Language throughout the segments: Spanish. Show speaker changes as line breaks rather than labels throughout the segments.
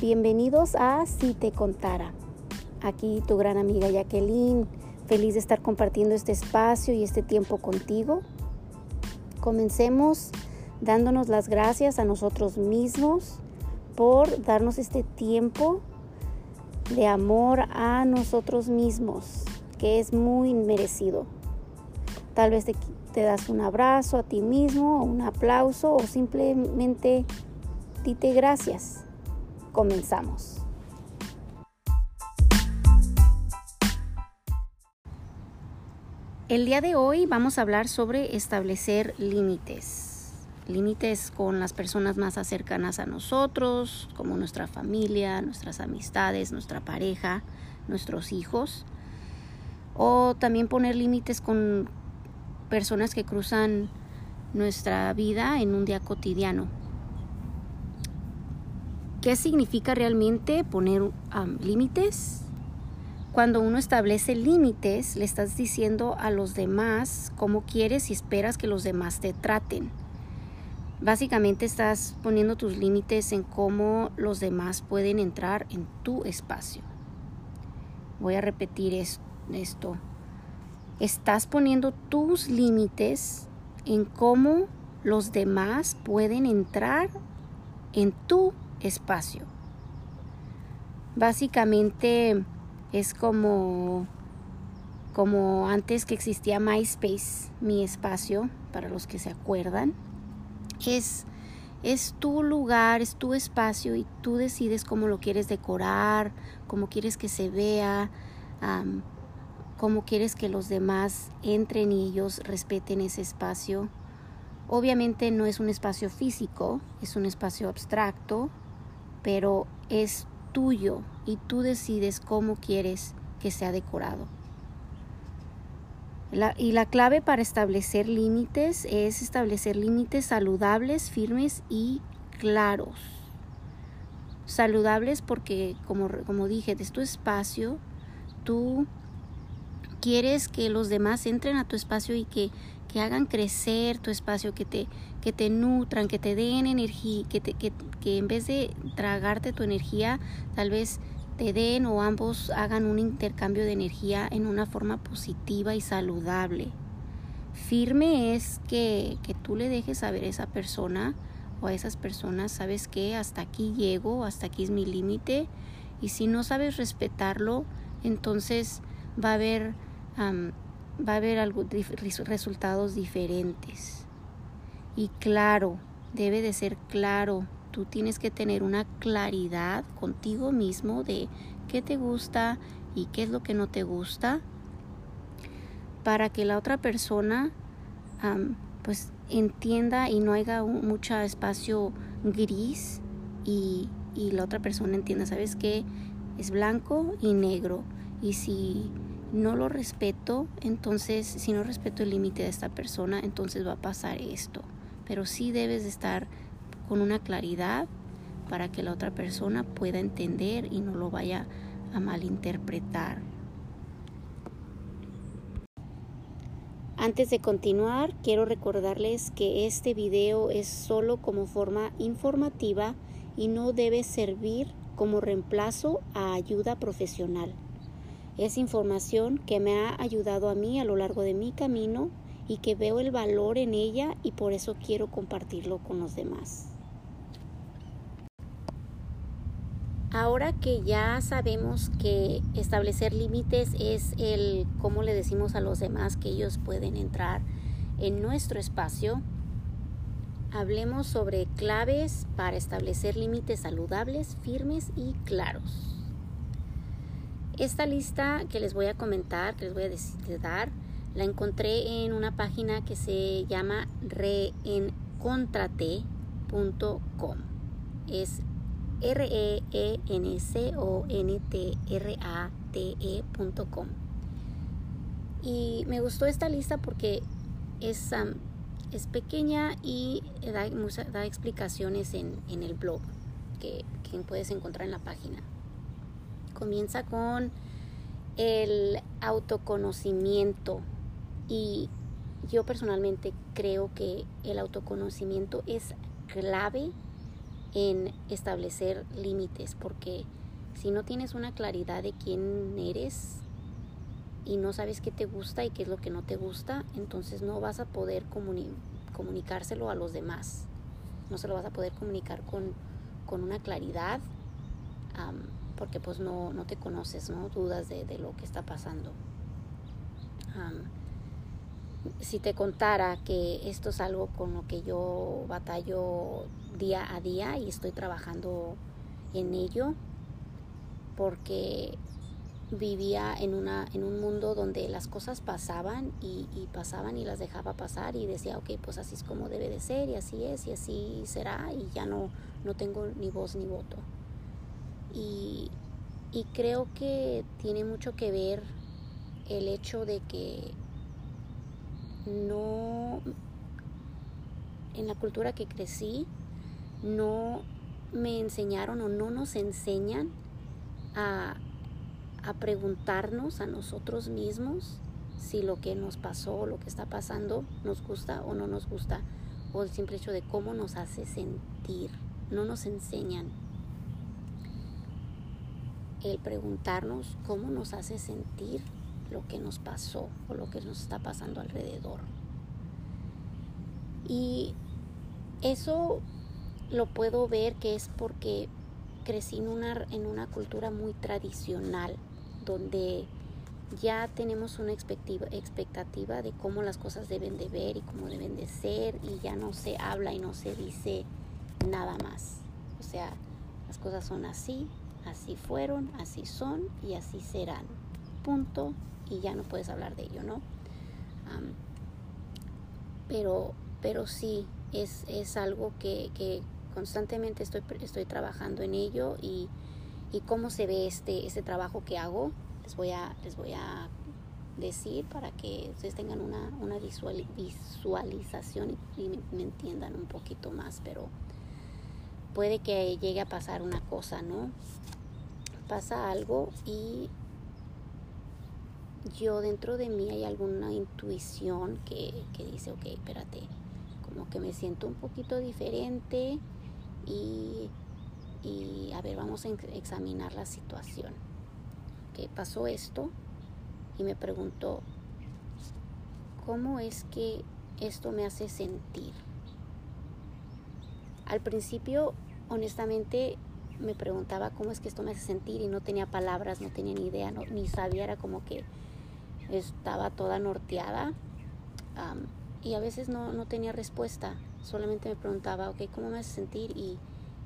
Bienvenidos a Si te contara. Aquí tu gran amiga Jacqueline, feliz de estar compartiendo este espacio y este tiempo contigo. Comencemos dándonos las gracias a nosotros mismos por darnos este tiempo de amor a nosotros mismos, que es muy merecido. Tal vez te, te das un abrazo a ti mismo, un aplauso o simplemente dite gracias. Comenzamos. El día de hoy vamos a hablar sobre establecer límites. Límites con las personas más cercanas a nosotros, como nuestra familia, nuestras amistades, nuestra pareja, nuestros hijos. O también poner límites con personas que cruzan nuestra vida en un día cotidiano. ¿Qué significa realmente poner límites? Cuando uno establece límites, le estás diciendo a los demás cómo quieres y esperas que los demás te traten. Básicamente estás poniendo tus límites en cómo los demás pueden entrar en tu espacio. Voy a repetir esto. Estás poniendo tus límites en cómo los demás pueden entrar en tu espacio. Básicamente es como como antes que existía MySpace, mi espacio, para los que se acuerdan, es, es tu lugar, es tu espacio y tú decides cómo lo quieres decorar, cómo quieres que se vea, cómo quieres que los demás entren y ellos respeten ese espacio. Obviamente no es un espacio físico, es un espacio abstracto, pero es tuyo y tú decides cómo quieres que sea decorado. y la clave para establecer límites es establecer límites saludables, firmes y claros. Saludables porque, como, como dije, es tu espacio, tú quieres que los demás entren a tu espacio y que, que hagan crecer tu espacio, que te, que te nutran, que te den energía, que, te, que, que en vez de tragarte tu energía, tal vez te den o ambos hagan un intercambio de energía en una forma positiva y saludable. Firme es que, que tú le dejes saber a esa persona o a esas personas, sabes que hasta aquí llego, hasta aquí es mi límite, y si no sabes respetarlo, entonces va a haber, va a haber algo, resultados diferentes. Y claro, debe de ser claro. Tú tienes que tener una claridad contigo mismo de qué te gusta y qué es lo que no te gusta para que la otra persona pues entienda y no haya mucho espacio gris y, y la otra persona entienda, ¿sabes qué? Es blanco y negro. Y si no lo respeto, entonces si no respeto el límite de esta persona, entonces va a pasar esto pero sí debes de estar con una claridad para que la otra persona pueda entender y no lo vaya a malinterpretar. Antes de continuar, quiero recordarles que este video es solo como forma informativa y no debe servir como reemplazo a ayuda profesional. Es información que me ha ayudado a mí a lo largo de mi camino y que veo el valor en ella y por eso quiero compartirlo con los demás. Ahora que ya sabemos que establecer límites es el cómo le decimos a los demás que ellos pueden entrar en nuestro espacio, hablemos sobre claves para establecer límites saludables, firmes y claros. Esta lista que les voy a comentar, que les voy a dar, la encontré en una página que se llama reencontrate.com. Es R-E-E-N-C-O-N-T-R-A-T-E.com. Y me gustó esta lista porque es, es pequeña y da, da explicaciones en, en, el blog que, que puedes encontrar en la página. Comienza con el autoconocimiento y yo personalmente creo que el autoconocimiento es clave en establecer límites, porque si no tienes una claridad de quién eres y no sabes qué te gusta y qué es lo que no te gusta, entonces no vas a poder comunicárselo a los demás. No se lo vas a poder comunicar con, con una claridad porque pues no, no, te conoces, ¿no? Dudas de, de lo que está pasando. si te contara que esto es algo con lo que yo batallo día a día y estoy trabajando en ello, porque vivía en, una, en un mundo donde las cosas pasaban y, y, pasaban y las dejaba pasar y decía, ok, pues así es como debe de ser y así es y así será y ya no, no tengo ni voz ni voto. Y, y creo que tiene mucho que ver el hecho de que no, en la cultura que crecí, no me enseñaron o no nos enseñan a, a preguntarnos a nosotros mismos si lo que nos pasó o lo que está pasando nos gusta o no nos gusta, o el simple hecho de cómo nos hace sentir. No nos enseñan el preguntarnos cómo nos hace sentir lo que nos pasó o lo que nos está pasando alrededor. Y eso lo puedo ver que es porque crecí en una, en una cultura muy tradicional, donde ya tenemos una expectativa de cómo las cosas deben de ver y cómo deben de ser y ya no se habla y no se dice nada más. O sea, las cosas son así así fueron, así son y así serán. Punto. Y ya no puedes hablar de ello, ¿no? pero, pero sí, es, es algo que, que, constantemente estoy, estoy trabajando en ello y, y cómo se ve este, este trabajo que hago. Les voy a, les voy a decir para que ustedes tengan una, una visualización y, me, entiendan un poquito más, pero puede que llegue a pasar una cosa, ¿no? Pasa algo y yo dentro de mí hay alguna intuición que, dice, ok, espérate, como que me siento un poquito diferente y, y a ver, vamos a examinar la situación. ¿Qué pasó esto? Y me preguntó, ¿cómo es que esto me hace sentir? Al principio, honestamente, me preguntaba cómo es que esto me hace sentir y no tenía palabras, no tenía ni idea, ni sabía, era como que estaba toda norteada y a veces no, no, tenía respuesta, solamente me preguntaba, ok, ¿cómo me hace sentir? Y,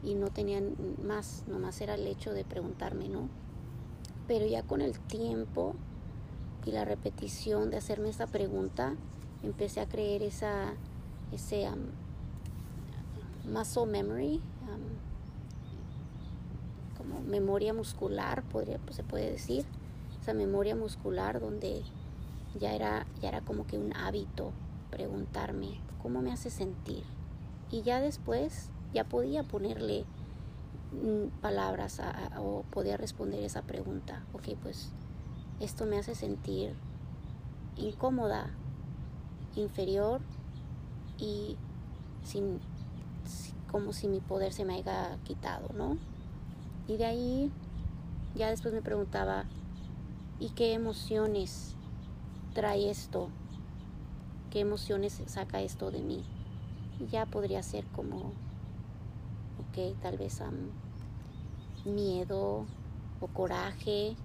y no tenía más, nomás era el hecho de preguntarme, ¿no? Pero ya con el tiempo y la repetición de hacerme esa pregunta, empecé a creer esa, ese muscle memory, memoria muscular, podría, pues, se puede decir, esa memoria muscular donde ya era, ya era como que un hábito preguntarme cómo me hace sentir. Y ya después ya podía ponerle mm, palabras o podía responder esa pregunta. Ok, pues esto me hace sentir incómoda, inferior y sin, como si mi poder se me haya quitado, ¿no? Y de ahí ya después me preguntaba, ¿y qué emociones trae esto? ¿Qué emociones saca esto de mí? Y ya podría ser como, ok, tal vez miedo o coraje.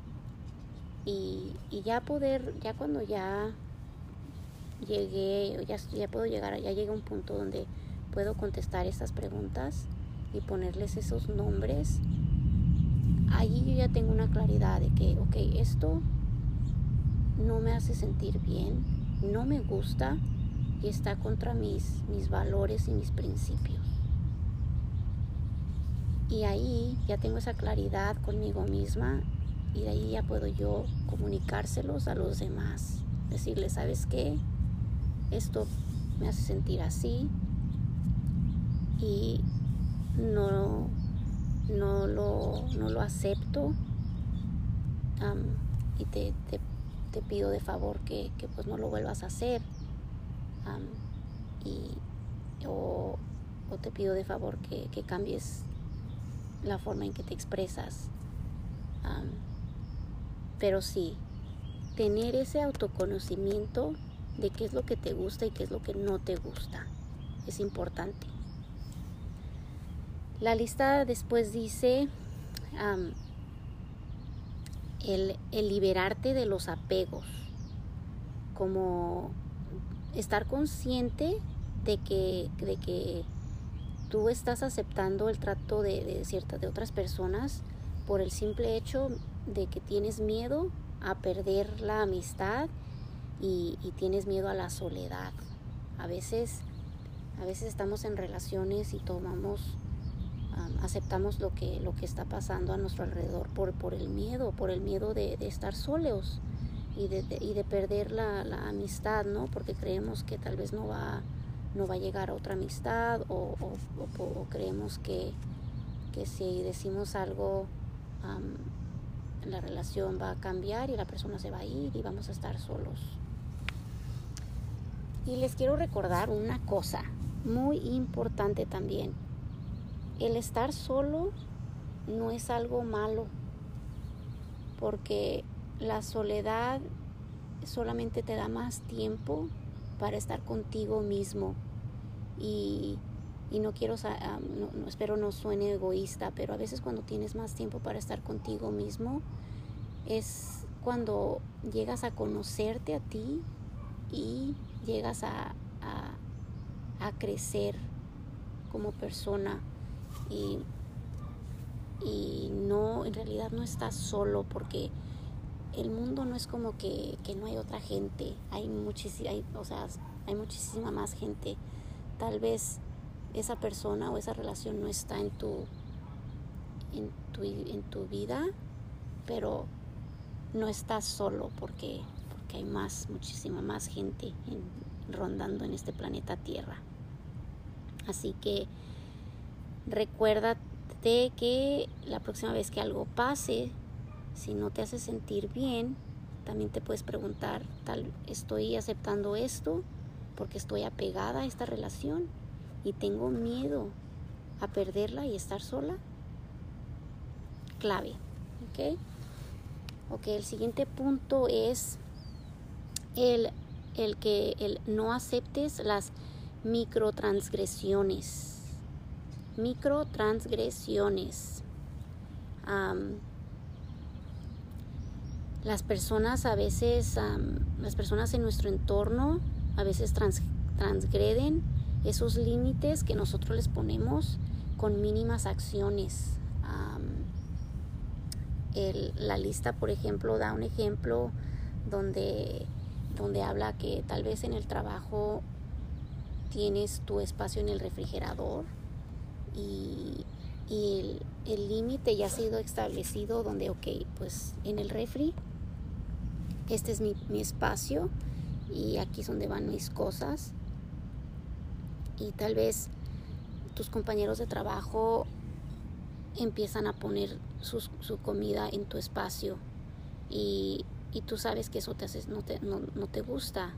Y, y, ya poder, ya cuando ya llegué, ya, ya puedo llegar, ya llegué a un punto donde puedo contestar estas preguntas y ponerles esos nombres allí yo ya tengo una claridad de que, ok, esto no me hace sentir bien, no me gusta y está contra mis, mis valores y mis principios. Y ahí ya tengo esa claridad conmigo misma y de ahí ya puedo yo comunicárselos a los demás. Decirles, ¿sabes qué? Esto me hace sentir así y no no lo, no lo acepto y te, te, pido de favor que, que, pues no lo vuelvas a hacer y, o, o te pido de favor que, cambies la forma en que te expresas. pero sí, tener ese autoconocimiento de qué es lo que te gusta y qué es lo que no te gusta es importante. La lista después dice el, liberarte de los apegos, como estar consciente de que, de que tú estás aceptando el trato de, de, ciertas de otras personas por el simple hecho de que tienes miedo a perder la amistad y, tienes miedo a la soledad. A veces, a veces estamos en relaciones y tomamos, aceptamos lo que, lo que está pasando a nuestro alrededor por, por el miedo, por el miedo de, estar solos y de, y de perder la, amistad, ¿no? Porque creemos que tal vez no va, no va a llegar a otra amistad o, o, creemos que, que, si decimos algo la relación va a cambiar y la persona se va a ir y vamos a estar solos. Y les quiero recordar una cosa muy importante también. El estar solo no es algo malo, porque la soledad solamente te da más tiempo para estar contigo mismo. Y, no quiero, no, espero no suene egoísta, pero a veces cuando tienes más tiempo para estar contigo mismo, es cuando llegas a conocerte a ti y llegas a, a, crecer como persona y, y no, en realidad no estás solo porque el mundo no es como que, que no hay otra gente, hay muchísima, o sea, hay muchísima más gente. Tal vez esa persona o esa relación no está en tu, en tu, en tu vida, pero no estás solo porque, porque hay más, muchísima más gente rondando en este planeta Tierra. Así que recuérdate que la próxima vez que algo pase, si no te hace sentir bien, también te puedes preguntar, tal, estoy aceptando esto porque estoy apegada a esta relación y tengo miedo a perderla y estar sola. Clave, ¿ok? Ok, el siguiente punto es el, el que el no aceptes las microtransgresiones. Microtransgresiones. Las personas a veces, las personas en nuestro entorno a veces transgreden esos límites que nosotros les ponemos con mínimas acciones. la lista, por ejemplo, da un ejemplo donde, donde habla que tal vez en el trabajo tienes tu espacio en el refrigerador y, el límite ya ha sido establecido donde, ok, pues en el refri este es mi, espacio y aquí es donde van mis cosas. Y tal vez tus compañeros de trabajo empiezan a poner su, comida en tu espacio y, tú sabes que eso te hace, no, te, no, te gusta.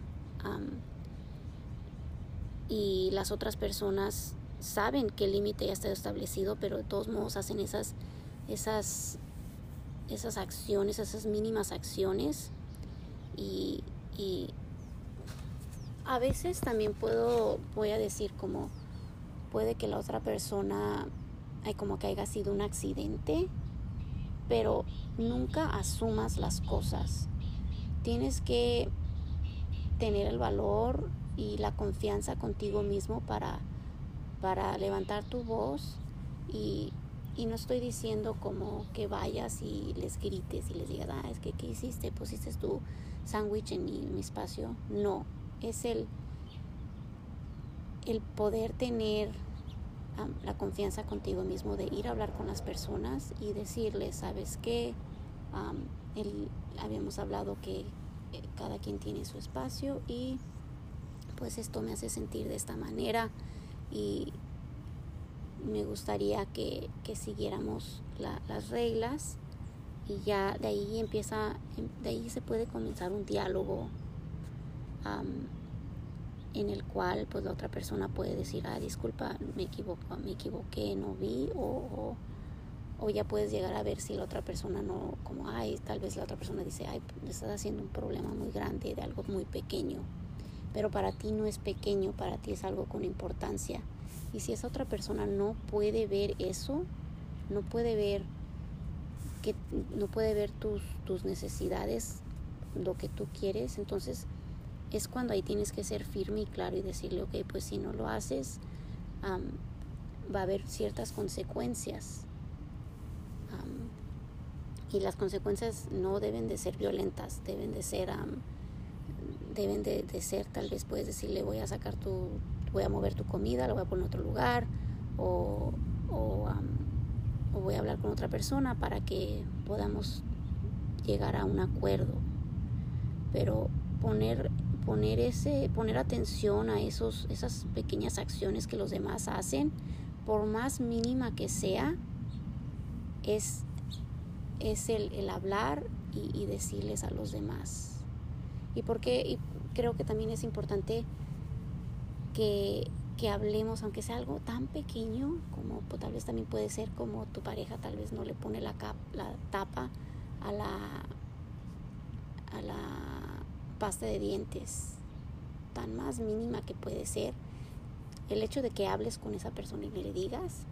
y las otras personas saben que el límite ya está establecido, pero de todos modos hacen esas, esas, esas acciones, esas mínimas acciones y, a veces también puedo, voy a decir como puede que la otra persona hay como que haya sido un accidente, pero nunca asumas las cosas. Tienes que tener el valor y la confianza contigo mismo para, para levantar tu voz y, y no estoy diciendo como que vayas y les grites y les digas, ah, es que ¿qué hiciste? Pusiste tu sándwich en mi, espacio. No, es el, el poder tener la confianza contigo mismo de ir a hablar con las personas y decirles, ¿sabes qué? habíamos hablado que eh, cada quien tiene su espacio y pues esto me hace sentir de esta manera y me gustaría que, siguiéramos las reglas y ya de ahí empieza, de ahí se puede comenzar un diálogo en el cual pues la otra persona puede decir, ah, disculpa, me equivoco, me equivoqué, no vi, o, o, ya puedes llegar a ver si la otra persona no, como, ay, tal vez la otra persona dice, ay, le estás haciendo un problema muy grande de algo muy pequeño, pero para ti no es pequeño, para ti es algo con importancia. Y si esa otra persona no puede ver eso, no puede ver que no puede ver tus, tus necesidades, lo que tú quieres, entonces es cuando ahí tienes que ser firme y claro y decirle, ok, pues si no lo haces, va a haber ciertas consecuencias. y las consecuencias no deben de ser violentas, deben de ser, deben de, ser, tal vez puedes decirle, voy a sacar tu, voy a mover tu comida, lo voy a poner en otro lugar, o, o, o voy a hablar con otra persona para que podamos llegar a un acuerdo. Pero poner poner, ese, poner atención a esos, esas pequeñas acciones que los demás hacen, por más mínima que sea, es, es el, hablar y, decirles a los demás. Y porque y creo que también es importante que, que hablemos, aunque sea algo tan pequeño, como pues, tal vez también puede ser como tu pareja tal vez no le pone la, cap, la tapa a la, a la pasta de dientes tan más mínima que puede ser, el hecho de que hables con esa persona y le digas,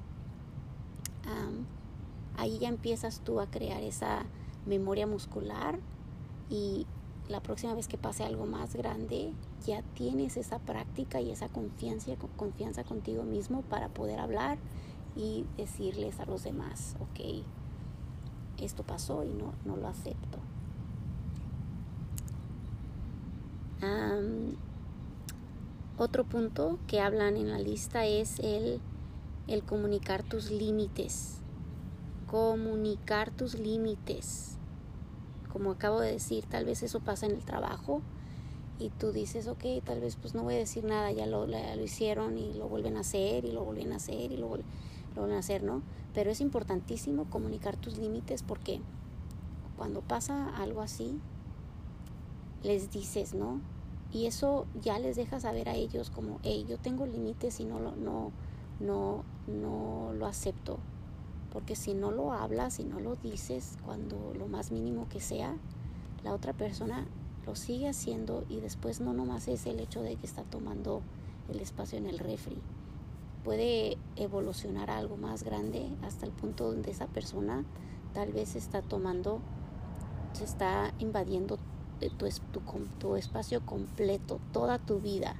ahí ya empiezas tú a crear esa memoria muscular y la próxima vez que pase algo más grande, ya tienes esa práctica y esa confianza, confianza contigo mismo para poder hablar y decirles a los demás, ok, esto pasó y no, no lo acepto otro punto que hablan en la lista es el, el comunicar tus límites. Comunicar tus límites. Como acabo de decir, tal vez eso pasa en el trabajo y tú dices, ok, tal vez pues no voy a decir nada, ya lo, lo hicieron y lo vuelven a hacer y lo vuelven a hacer y lo, vuelven a hacer, ¿no? Pero es importantísimo comunicar tus límites porque cuando pasa algo así, les dices, ¿no? Y eso ya les deja saber a ellos como, hey, yo tengo límites y no no, no, no lo acepto. Porque si no lo hablas, si no lo dices, cuando lo más mínimo que sea, la otra persona lo sigue haciendo y después no nomás es el hecho de que está tomando el espacio en el refri. Puede evolucionar a algo más grande hasta el punto donde esa persona tal vez está tomando, se está invadiendo tu, tu, tu espacio completo, toda tu vida.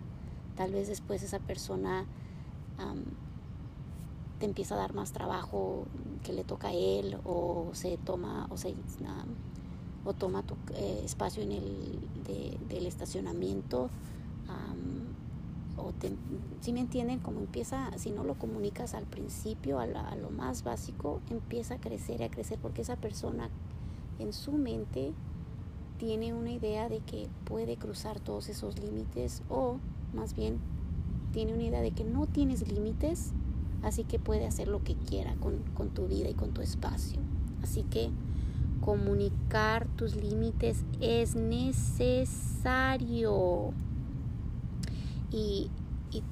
Tal vez después esa persona te empieza a dar más trabajo que le toca a él o se toma o se o toma tu eh, espacio en el del estacionamiento o si me entienden como empieza si no lo comunicas al principio a, a, lo más básico empieza a crecer y a crecer porque esa persona en su mente tiene una idea de que puede cruzar todos esos límites o más bien tiene una idea de que no tienes límites, así que puede hacer lo que quiera con, tu vida y con tu espacio. Así que comunicar tus límites es necesario. Y, y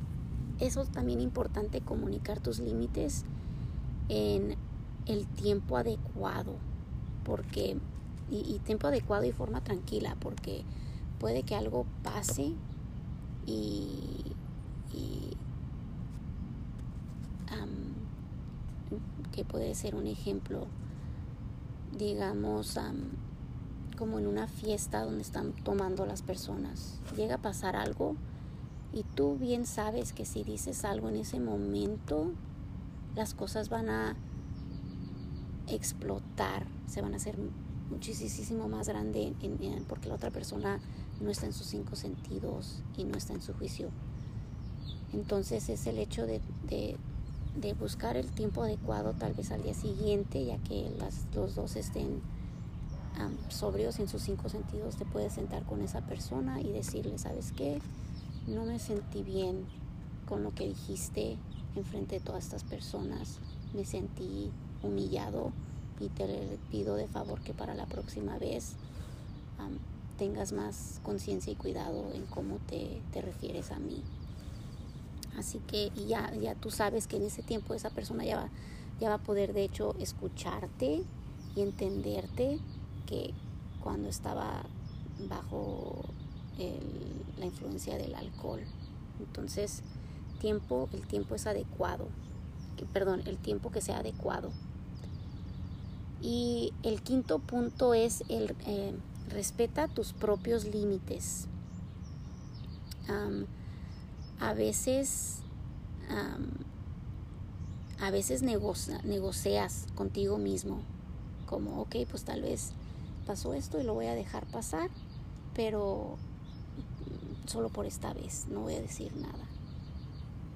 eso es también importante, comunicar tus límites en el tiempo adecuado, porque y, tiempo adecuado y forma tranquila, porque puede que algo pase y, que puede ser un ejemplo, digamos, como en una fiesta donde están tomando las personas. Llega a pasar algo y tú bien sabes que si dices algo en ese momento, las cosas van a explotar, se van a hacer muchísimo más grande porque la otra persona no está en sus cinco sentidos y no está en su juicio. Entonces es el hecho de, de, buscar el tiempo adecuado tal vez al día siguiente, ya que las, los dos estén sobrios en sus cinco sentidos, te puedes sentar con esa persona y decirle, ¿sabes qué? No me sentí bien con lo que dijiste enfrente de todas estas personas, me sentí humillado y te pido de favor que para la próxima vez tengas más conciencia y cuidado en cómo te, te, refieres a mí. Así que ya, ya tú sabes que en ese tiempo esa persona ya va, ya va a poder de hecho escucharte y entenderte que cuando estaba bajo la influencia del alcohol. Entonces, tiempo, el tiempo es adecuado. perdón, el tiempo que sea adecuado. Y el quinto punto es el eh, respeta tus propios límites. A veces a veces negocias contigo mismo como ok pues tal vez pasó esto y lo voy a dejar pasar pero solo por esta vez, no voy a decir nada.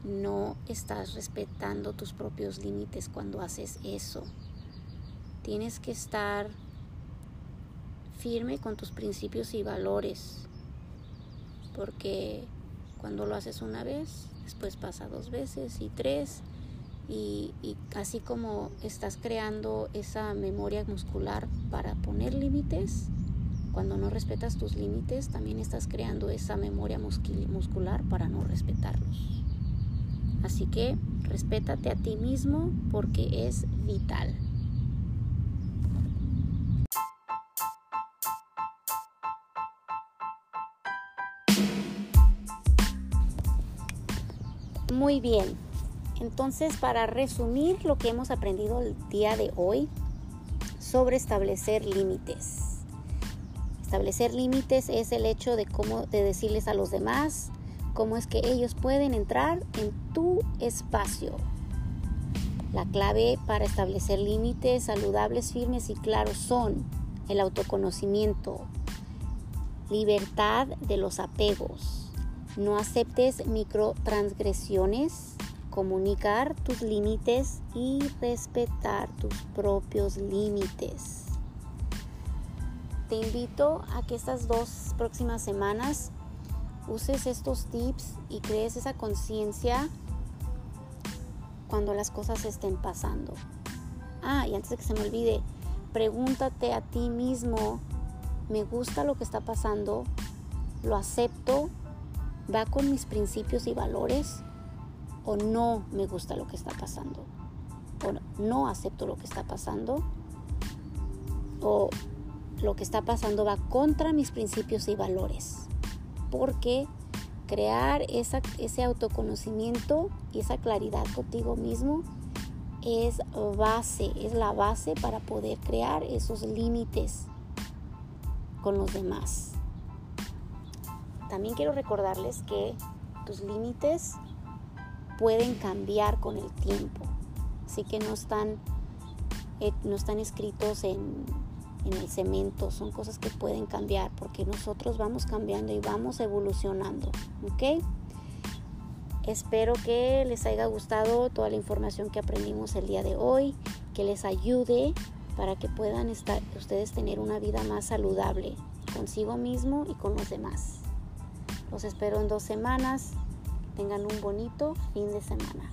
No estás respetando tus propios límites cuando haces eso. Tienes que estar firme con tus principios y valores, porque cuando lo haces una vez, después pasa dos veces y tres, y, así como estás creando esa memoria muscular para poner límites, cuando no respetas tus límites, también estás creando esa memoria muscular para no respetarlos. Así que respétate a ti mismo porque es vital. Muy bien, entonces para resumir lo que hemos aprendido el día de hoy sobre establecer límites. Establecer límites es el hecho de cómo de decirles a los demás cómo es que ellos pueden entrar en tu espacio. La clave para establecer límites saludables, firmes y claros son el autoconocimiento, libertad de los apegos, no aceptes microtransgresiones, comunicar tus límites y respetar tus propios límites te invito a que estas dos próximas semanas uses estos tips y crees esa conciencia cuando las cosas estén pasando. Ah, y antes de que se me olvide, pregúntate a ti mismo, ¿me gusta lo que está pasando? ¿Lo acepto? ¿Va con mis principios y valores? ¿O no me gusta lo que está pasando? ¿O no acepto lo que está pasando? ¿O lo que está pasando va contra mis principios y valores. Porque crear ese autoconocimiento y esa claridad contigo mismo es base, es la base para poder crear esos límites con los demás. También quiero recordarles que tus límites pueden cambiar con el tiempo, así que no están, eh, no están escritos en en el cemento, son cosas que pueden cambiar porque nosotros vamos cambiando y vamos evolucionando, ¿ok? Espero que les haya gustado toda la información que aprendimos el día de hoy, que les ayude para que puedan estar, ustedes tener una vida más saludable consigo mismo y con los demás. Los espero en dos semanas. Tengan un bonito fin de semana.